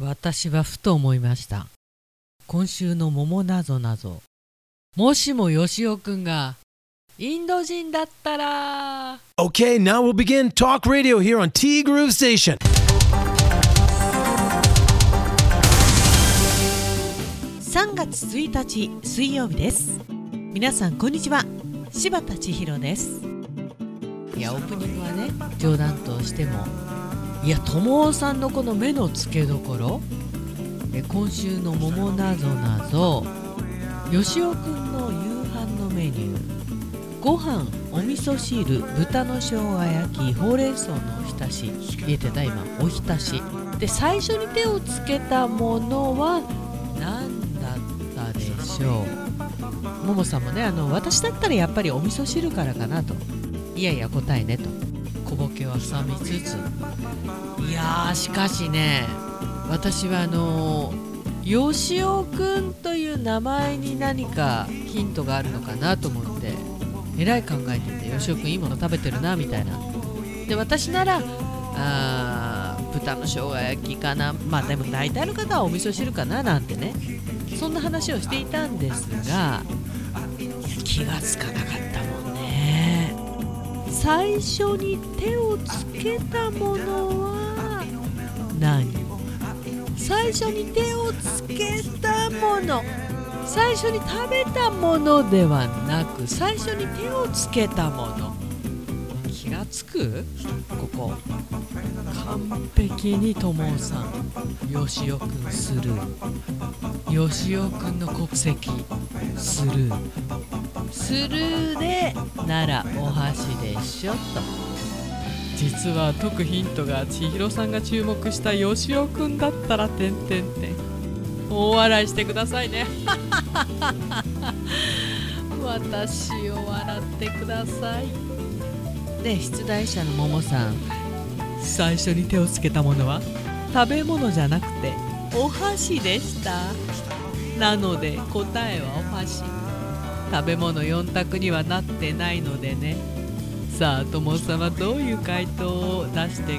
私はふと思いました。今週の桃なぞなぞ。もしもよしおくんがインド人だったら。Okay, now we'll begin Talk Radio here on T Groove Station. 3月1日水曜日です。皆さんこんにちは。柴田千尋です。いやオープニングはね冗談としてもいや友さんのこの目の付けどころ今週の「桃なぞなぞ」よしおくんの夕飯のメニューご飯お味噌汁豚の生姜焼きほうれん草のおひたし言えてた今おひたし。で最初に手をつけたものは何だったでしょう。ももさんもねあの私だったらやっぱりお味噌汁からかなと。いやいや答えねと。小ボケは挟みつつ。いやーしかしね私はあのよしおくんという名前に何かヒントがあるのかなと思ってえらい考えててよしおくんいいもの食べてるなみたいな。で私ならあー豚の生姜焼きかな。まあでも大体の方はお味噌汁かななんてね。そんな話をしていたんですが気がつかなかった最初に手をつけたものは何？最初に手をつけたもの。最初に食べたものではなく最初に手をつけたもの。気がつく？ここ。完璧にともさん。よしおくんスルーよしおくんの国籍スルースルーでならお箸でしょと。実は解くヒントが千尋さんが注目したよしおくんだったらてんてんてん。大笑いしてくださいね。私を笑ってください。で出題者のももさん。最初に手をつけたものは？食べ物じゃなくてお箸でした。なので答えはお箸食べ物4択にはなってないのでね。さあともさんはどういう回答を出してくるか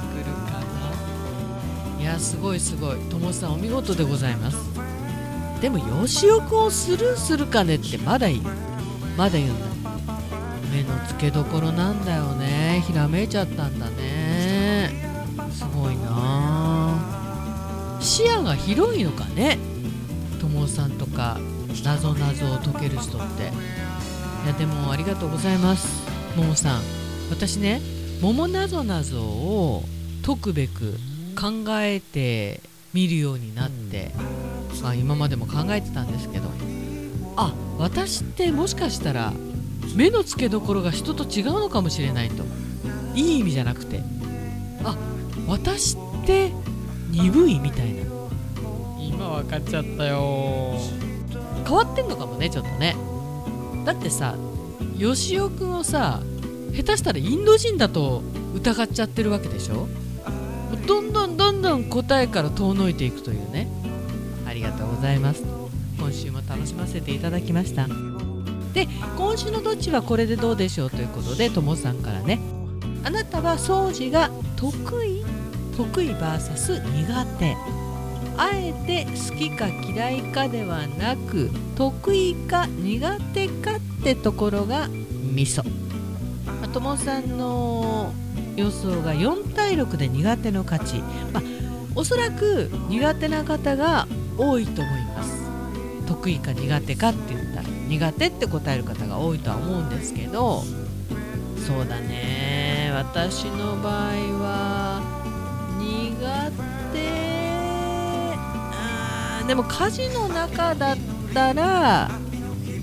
な。いやすごいすごい。ともさんお見事でございます。でもよしおくんをスルーするかねってまだいいまだ言うんだ目の付けどころなんだよね。ひらめいちゃったんだね。すごいな。視野が広いのかね。ともさんとか。なぞなぞを解ける人って。いやでもありがとうございます。ももさん。私ね桃なぞなぞを解くべく考えてみるようになって、まあ、今までも考えてたんですけど。あ私ってもしかしたら目の付けどころが人と違うのかもしれないと。いい意味じゃなくて。あ私って鈍いみたいな。今分かっちゃったよ変わってんのかもねちょっとね。だってさよしおくんをさ下手したらインド人だと疑っちゃってるわけでしょ？どんどんどんどん答えから遠のいていくというね。ありがとうございます。今週も楽しませていただきました。で今週のどっちはこれでどうでしょうということでともさんからね。あなたは掃除が得意？得意 VS 苦手。あえて好きか嫌いかではなく得意か苦手かってところがミソまともさんの予想が4対6で苦手の勝ち、まあ、おそらく苦手な方が多いと思います。得意か苦手かって言ったら苦手って答える方が多いとは思うんですけどそうだね。私の場合は苦手でも家事の中だったら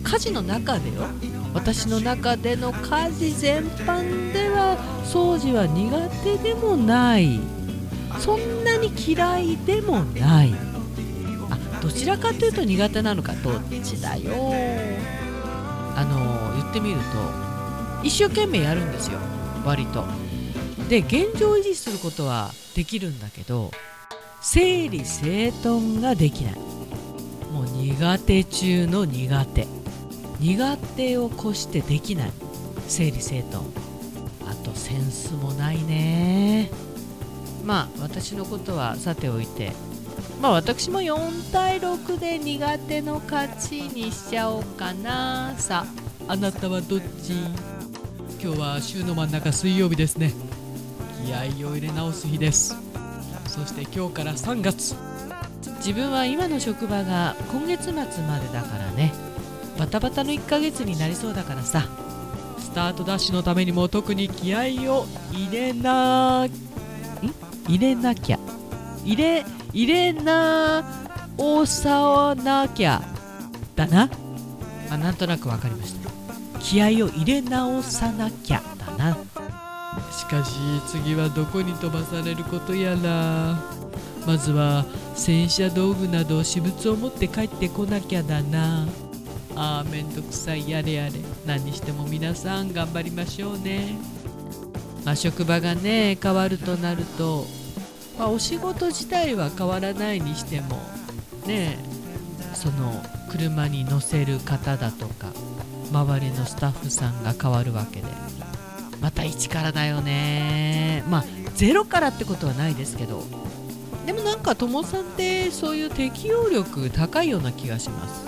家事の中でよ。私の中での家事全般では掃除は苦手でもない。そんなに嫌いでもない。あどちらかというと苦手なのか。どっちだよ。あの言ってみると一生懸命やるんですよ。割と。で現状維持することはできるんだけど整理整頓ができない。もう苦手中の苦手。苦手を越してできない。整理整頓。あとセンスもないね。まあ私のことはさておいて。まあ私も4対6で苦手の勝ちにしちゃおうかなさ。あなたはどっち？今日は週の真ん中水曜日ですね。気合を入れ直す日です。そして今日から3月。自分は今の職場が今月末までだからね。バタバタの1ヶ月になりそうだからさ。スタートダッシュのためにも特に気合を入れな。ん？入れなきゃ。入れ入れなおさなきゃ。だな、まあ、なんとなく分かりました。気合を入れ直さなきゃ。だな。しかし次はどこに飛ばされることやら。まずは洗車道具など私物を持って帰ってこなきゃだな。あーめんどくさいやれやれ。何にしても皆さん頑張りましょうね。まあ職場がね変わるとなると、まあ、お仕事自体は変わらないにしてもねその車に乗せる方だとか周りのスタッフさんが変わるわけで。また一からだよね。まあゼロからってことはないですけど。でもなんか友さんってそういう適応力高いような気がします。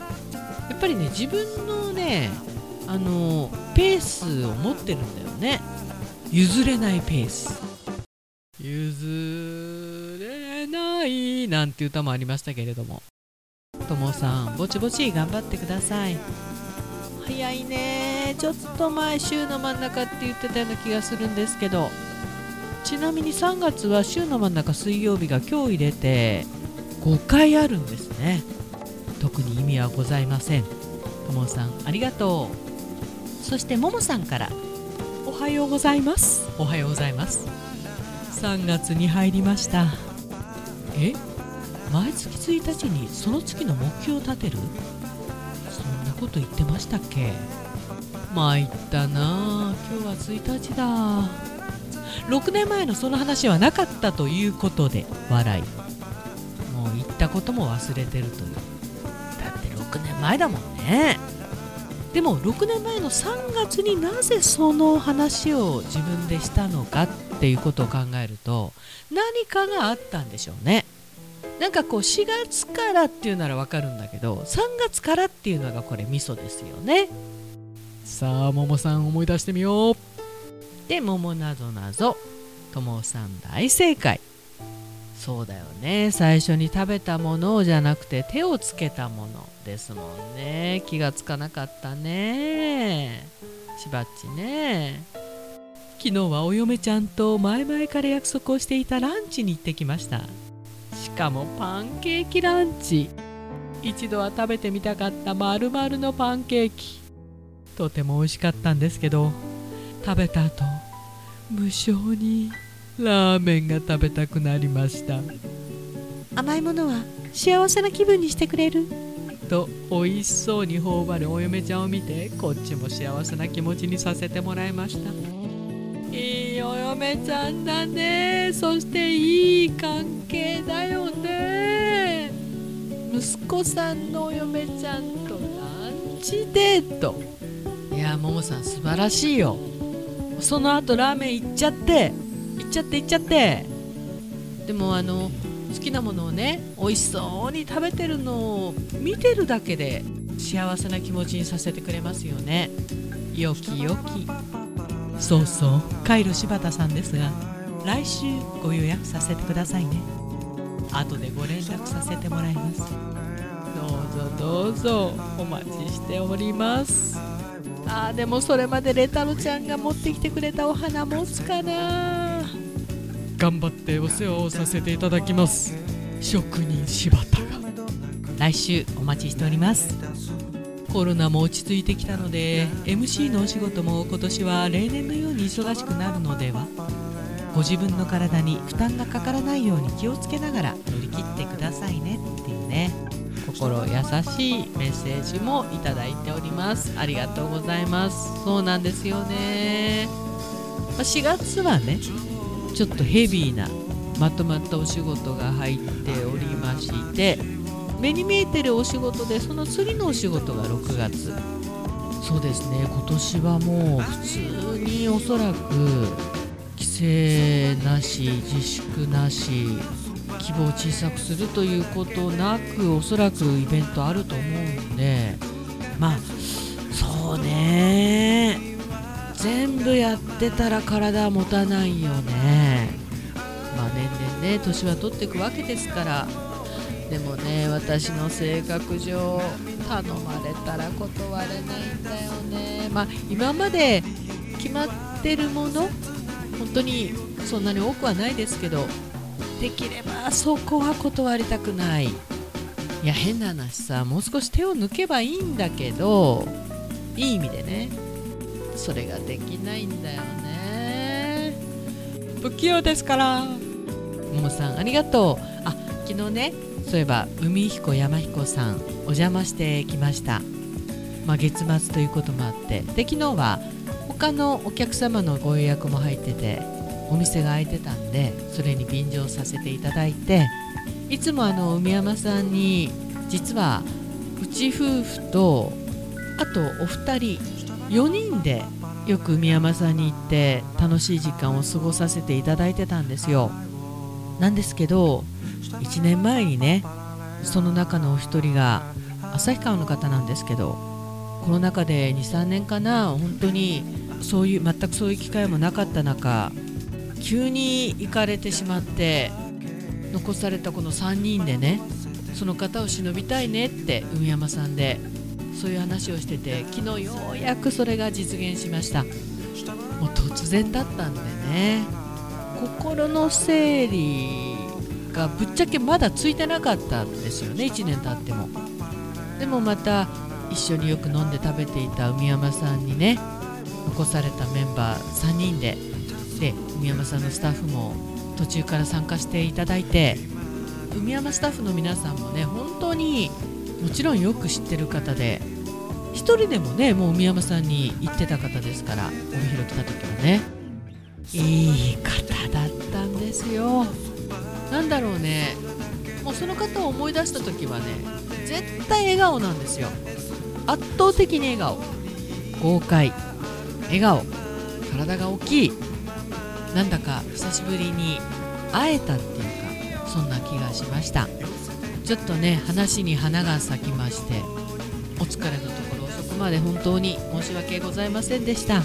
やっぱりね自分のねあのペースを持ってるんだよね。譲れないペース。譲れないなんて歌もありましたけれども。友さんぼちぼち頑張ってください。早いね。ちょっと前週の真ん中って言ってたような気がするんですけど。ちなみに3月は週の真ん中水曜日が今日入れて5回あるんですね。特に意味はございません。ともさんありがとう。そしてももさんから。おはようございます。おはようございます。3月に入りました。え？毎月1日にその月の目標を立てる？こと言ってましたっけ？参ったな。今日は1日だ。6年前のその話はなかったということで笑い。もう言ったことも忘れてるという。だって6年前だもんね。でも6年前の3月になぜその話を自分でしたのかっていうことを考えると何かがあったんでしょうね。なんかこう4月からっていうならわかるんだけど3月からっていうのがこれミソですよね。さあももさん思い出してみよう。で桃なぞなぞ。ともさん大正解。そうだよね。最初に食べたものじゃなくて手をつけたものですもんね。気がつかなかったね。しばっちね。昨日はお嫁ちゃんと前々から約束をしていたランチに行ってきました。しかもパンケーキランチ。一度は食べてみたかった丸々のパンケーキ。とても美味しかったんですけど食べた後無性にラーメンが食べたくなりました。甘いものは幸せな気分にしてくれる？と美味しそうに頬張るお嫁ちゃんを見てこっちも幸せな気持ちにさせてもらいました嫁ちゃんだね。そしていい関係だよね。息子さんのお嫁ちゃんとランチデート。いやももさん素晴らしいよ。その後ラーメン行っちゃって。行っちゃって行っちゃって。でもあの好きなものをね美味しそうに食べてるのを見てるだけで幸せな気持ちにさせてくれますよね。よきよき。そうそうカイロ柴田さんですが来週ご予約させてくださいね。後でご連絡させてもらいます。どうぞどうぞお待ちしております。あーでもそれまでレタロちゃんが持ってきてくれたお花持つかな。頑張ってお世話をさせていただきます。職人柴田が。来週お待ちしておりますコロナも落ち着いてきたので MC のお仕事も今年は例年のように忙しくなるのでは？ご自分の体に負担がかからないように気をつけながら乗り切ってくださいねっていうね。心優しいメッセージもいただいております。ありがとうございます。そうなんですよね。4月はねちょっとヘビーなまとまったお仕事が入っておりまして目に見えてるお仕事でその次のお仕事が6月。そうですね。今年はもう普通におそらく規制なし自粛なし規模を小さくするということなくおそらくイベントあると思うんでまあそうね。全部やってたら体は持たないよね。まあ年々ね年は取っていくわけですから。でもね私の性格上頼まれたら断れないんだよね。まあ今まで決まってるもの本当にそんなに多くはないですけどできればそこは断りたくない。いや変な話さもう少し手を抜けばいいんだけどいい意味でねそれができないんだよね。不器用ですから。ももさんありがとう。あ昨日ねそういえば海彦山彦さんお邪魔してきました、まあ、月末ということもあって。で昨日は他のお客様のご予約も入っててお店が開いてたんでそれに便乗させていただいていつもあの海山さんに実はうち夫婦とあとお二人4人でよく海山さんに行って楽しい時間を過ごさせていただいてたんですよ。なんですけど1年前にねその中のお一人が旭川の方なんですけどコロナ禍で23年かな本当にそういう全くそういう機会もなかった中急に行かれてしまって残されたこの3人でねその方を忍びたいねって海山さんでそういう話をしてて昨日ようやくそれが実現しました。もう突然だったんでね。心の整理がぶっちゃけまだついてなかったんですよね。1年経っても。でもまた一緒によく飲んで食べていた海山さんにね残されたメンバー3人でで海山さんのスタッフも途中から参加していただいて海山スタッフの皆さんもね本当にもちろんよく知ってる方で1人でもねもう海山さんに行ってた方ですから帯広来た時はね。いい方だったんですよ。なんだろうね。もうその方を思い出した時はね絶対笑顔なんですよ。圧倒的に笑顔。豪快。笑顔。体が大きい。なんだか久しぶりに会えたっていうかそんな気がしました。ちょっとね話に花が咲きましてお疲れのところ遅くまで本当に申し訳ございませんでした。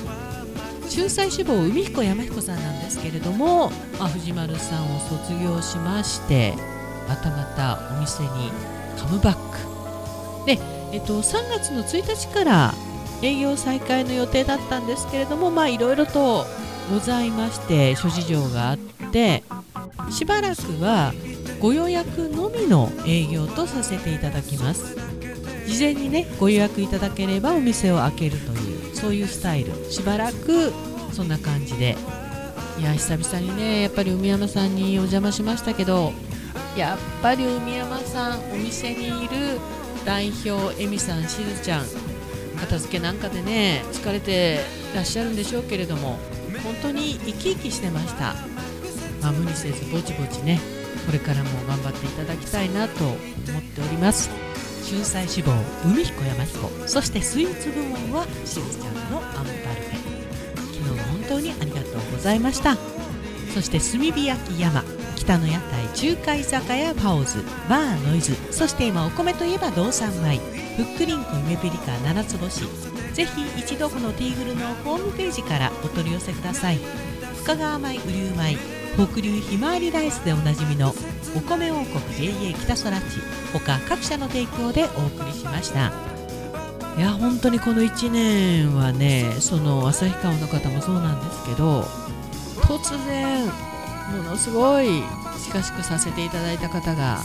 仲裁志望海彦山彦さんなんですけれども、まあ、藤丸さんを卒業しましてまたまたお店にカムバック。で、えっと、3月の1日から営業再開の予定だったんですけれどもまあいろいろとございまして諸事情があってしばらくはご予約のみの営業とさせていただきます。事前にねご予約いただければお店を開けるというそういうスタイル。しばらくそんな感じで。いや久々にねやっぱり海山さんにお邪魔しましたけどやっぱり海山さんお店にいる代表エミさんしずちゃん片付けなんかでね疲れてらっしゃるんでしょうけれども本当に生き生きしてました、まあ、無理せずぼちぼちねこれからも頑張っていただきたいなと思っております。仲裁志望海彦山彦そしてスイーツ部門はしずちゃんのアンパルフェ昨日は本当にありがとうございました。そして炭火焼き山北の屋台中華居酒屋パオズバーノイズそして今お米といえば道産米ふっくりんこ夢ピリカ七つ星。ぜひ一度このティーグルのホームページからお取り寄せください。深川米雨竜米北流ひまわりライスでおなじみのお米王国 JA 北空地他各社の提供でお送りしました。いや本当にこの1年はねその旭川の方もそうなんですけど突然ものすごい近しくさせていただいた方が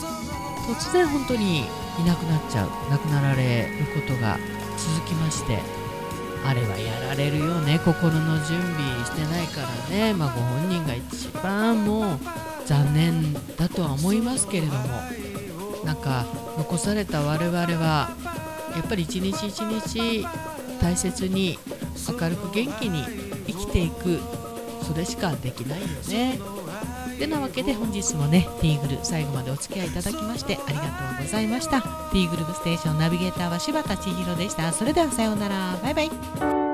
突然本当にいなくなっちゃう亡くなられることが続きましてあれはやられるよね。心の準備してないからね、まあ、ご本人が一番もう残念だとは思いますけれども。なんか残された我々はやっぱり一日一日大切に明るく元気に生きていく。それしかできないよね。てなわけで本日もねティーグル最後までお付き合いいただきましてありがとうございました。ティーグルステーションナビゲーターは柴田千尋でした。それではさようなら。バイバイ。